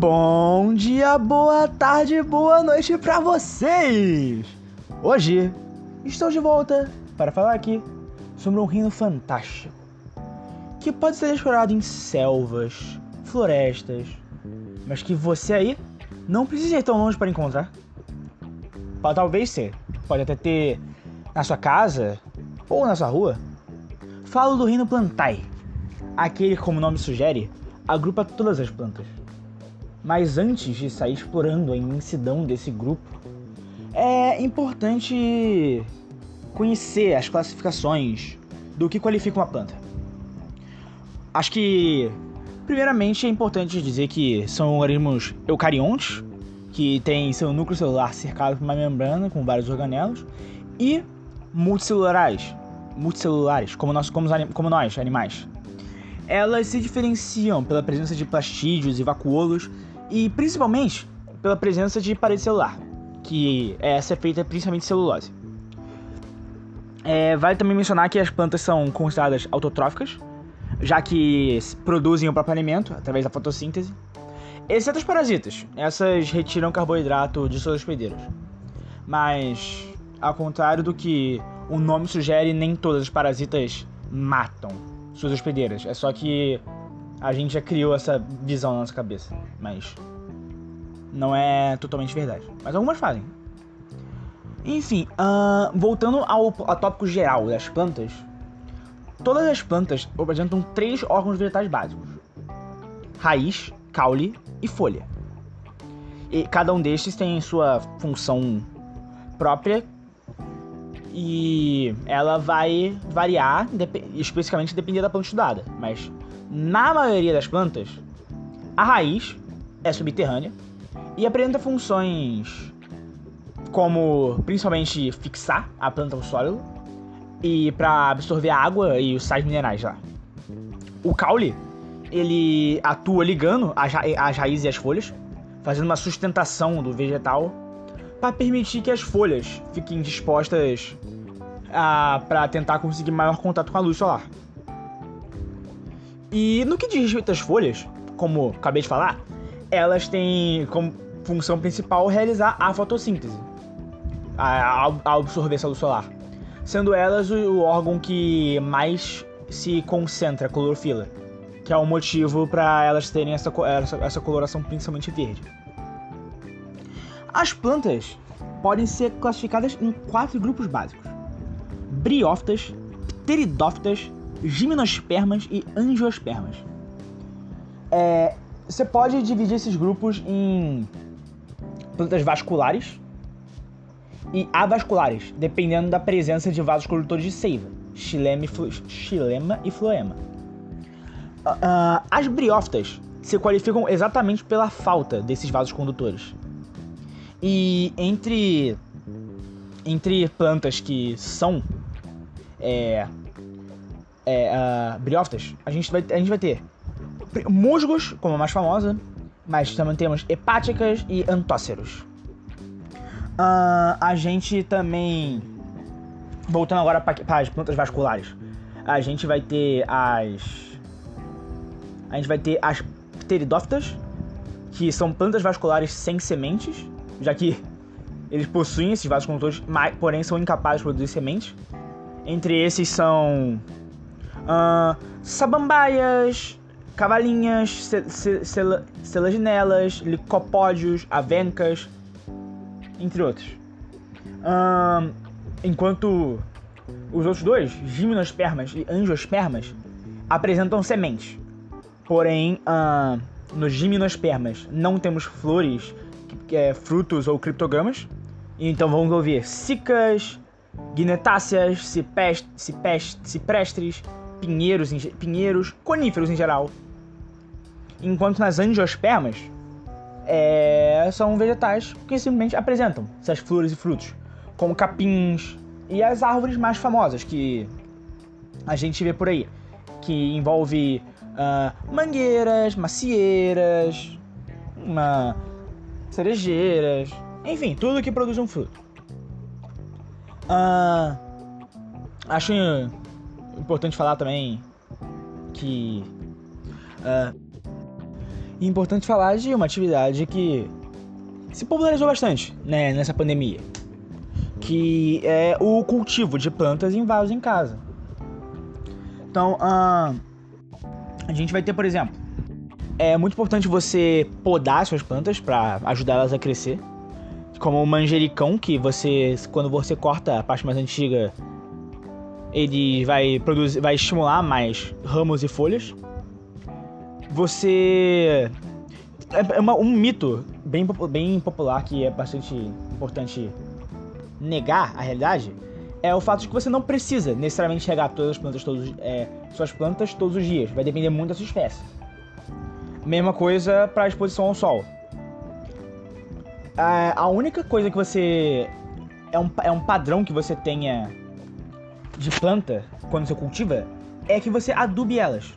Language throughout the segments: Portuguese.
Bom dia, boa tarde, boa noite para vocês! Hoje estou de volta para falar aqui sobre um reino fantástico que pode ser explorado em selvas, florestas, mas que você aí não precisa ir tão longe para encontrar. Pode talvez ser, pode até ter na sua casa ou na sua rua. Falo do reino Plantai, aquele como o nome sugere, agrupa todas as plantas. Mas antes de sair explorando a imensidão desse grupo, é importante conhecer as classificações do que qualifica uma planta. Acho que, primeiramente, é importante dizer que são organismos eucariontes, que têm seu núcleo celular cercado por uma membrana com vários organelos, e multicelulares, multicelulares como nós, como, como nós animais. Elas se diferenciam pela presença de plastídeos e vacuolos e principalmente pela presença de parede celular, que essa é feita principalmente de celulose. É, vale também mencionar que as plantas são consideradas autotróficas, já que produzem o próprio alimento através da fotossíntese, exceto as parasitas. Essas retiram carboidrato de suas hospedeiras. Mas, ao contrário do que o nome sugere, nem todas as parasitas matam suas hospedeiras. É só que a gente já criou essa visão na nossa cabeça, mas não é totalmente verdade. Mas algumas fazem. Enfim, uh, voltando ao, ao tópico geral das plantas, todas as plantas apresentam três órgãos vegetais básicos: raiz, caule e folha. E cada um destes tem sua função própria e ela vai variar especificamente dependendo da planta estudada, mas na maioria das plantas, a raiz é subterrânea e apresenta funções como principalmente fixar a planta ao solo e para absorver a água e os sais minerais lá. O caule ele atua ligando as, as raízes e as folhas, fazendo uma sustentação do vegetal para permitir que as folhas fiquem dispostas para tentar conseguir maior contato com a luz solar. E no que diz respeito às folhas, como acabei de falar, elas têm como função principal realizar a fotossíntese, a, a absorver a luz solar, sendo elas o órgão que mais se concentra a clorofila, que é o motivo para elas terem essa, essa, essa coloração principalmente verde. As plantas podem ser classificadas em quatro grupos básicos: briófitas, pteridófitas, gimnospermas e angiospermas. É, você pode dividir esses grupos em plantas vasculares e avasculares, dependendo da presença de vasos condutores de seiva, xilema e, floema. Uh, as briófitas se qualificam exatamente pela falta desses vasos condutores. E entre entre plantas que são é, é, uh, briófitas, a gente, vai, a gente vai ter musgos, como a mais famosa, mas também temos hepáticas e antóceros. Uh, a gente também, voltando agora para as plantas vasculares, a gente vai ter as. A gente vai ter as pteridófitas, que são plantas vasculares sem sementes, já que eles possuem esses vasos condutores, porém são incapazes de produzir sementes. Entre esses são uh, sabambaias, cavalinhas, selaginelas, licopódios, avencas, entre outros. Uh, enquanto os outros dois, gimnospermas e angiospermas, apresentam sementes. Porém, uh, nos gimnospermas não temos flores, é, frutos ou criptogramas. Então vamos ouvir cicas, guinetáceas, cipest, cipest, ciprestres, pinheiros, pinheiros, coníferos em geral. Enquanto nas angiospermas é, são vegetais que simplesmente apresentam essas flores e frutos, como capins e as árvores mais famosas que a gente vê por aí, que envolve uh, mangueiras, macieiras, uma, cerejeiras, enfim, tudo que produz um fruto. Uh, acho importante falar também que é importante falar de uma atividade que se popularizou bastante né, nessa pandemia, que é o cultivo de plantas em vasos em casa. Então, uh, a gente vai ter, por exemplo, é muito importante você podar suas plantas para ajudar elas a crescer. Como o manjericão, que você, quando você corta a parte mais antiga, ele vai produzir, vai estimular mais ramos e folhas. Você é, é uma, um mito bem, bem popular que é bastante importante negar a realidade é o fato de que você não precisa necessariamente regar todas as plantas todos é, suas plantas todos os dias. Vai depender muito da sua espécie. Mesma coisa para exposição ao sol. A, a única coisa que você é um, é um padrão que você tenha de planta quando você cultiva é que você adube elas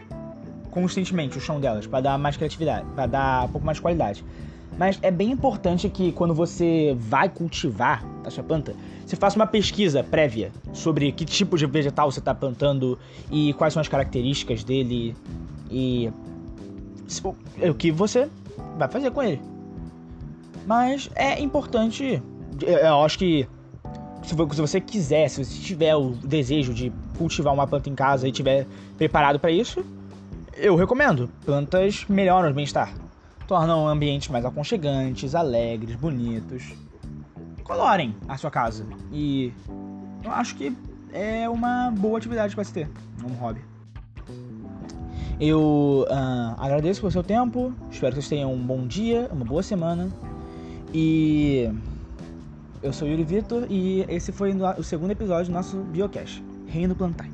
constantemente o chão delas para dar mais criatividade, para dar um pouco mais qualidade. Mas é bem importante que quando você vai cultivar a sua planta, você faça uma pesquisa prévia sobre que tipo de vegetal você está plantando e quais são as características dele e o que você vai fazer com ele. Mas é importante, eu acho que se você quiser, se você tiver o desejo de cultivar uma planta em casa e tiver preparado para isso, eu recomendo. Plantas melhoram o bem-estar. Tornam ambientes mais aconchegantes, alegres, bonitos. Colorem a sua casa. E eu acho que é uma boa atividade para se ter, um hobby. Eu uh, agradeço pelo seu tempo, espero que vocês tenham um bom dia, uma boa semana. E eu sou Yuri Vitor e esse foi o segundo episódio do nosso Biocast, Reino Plantar.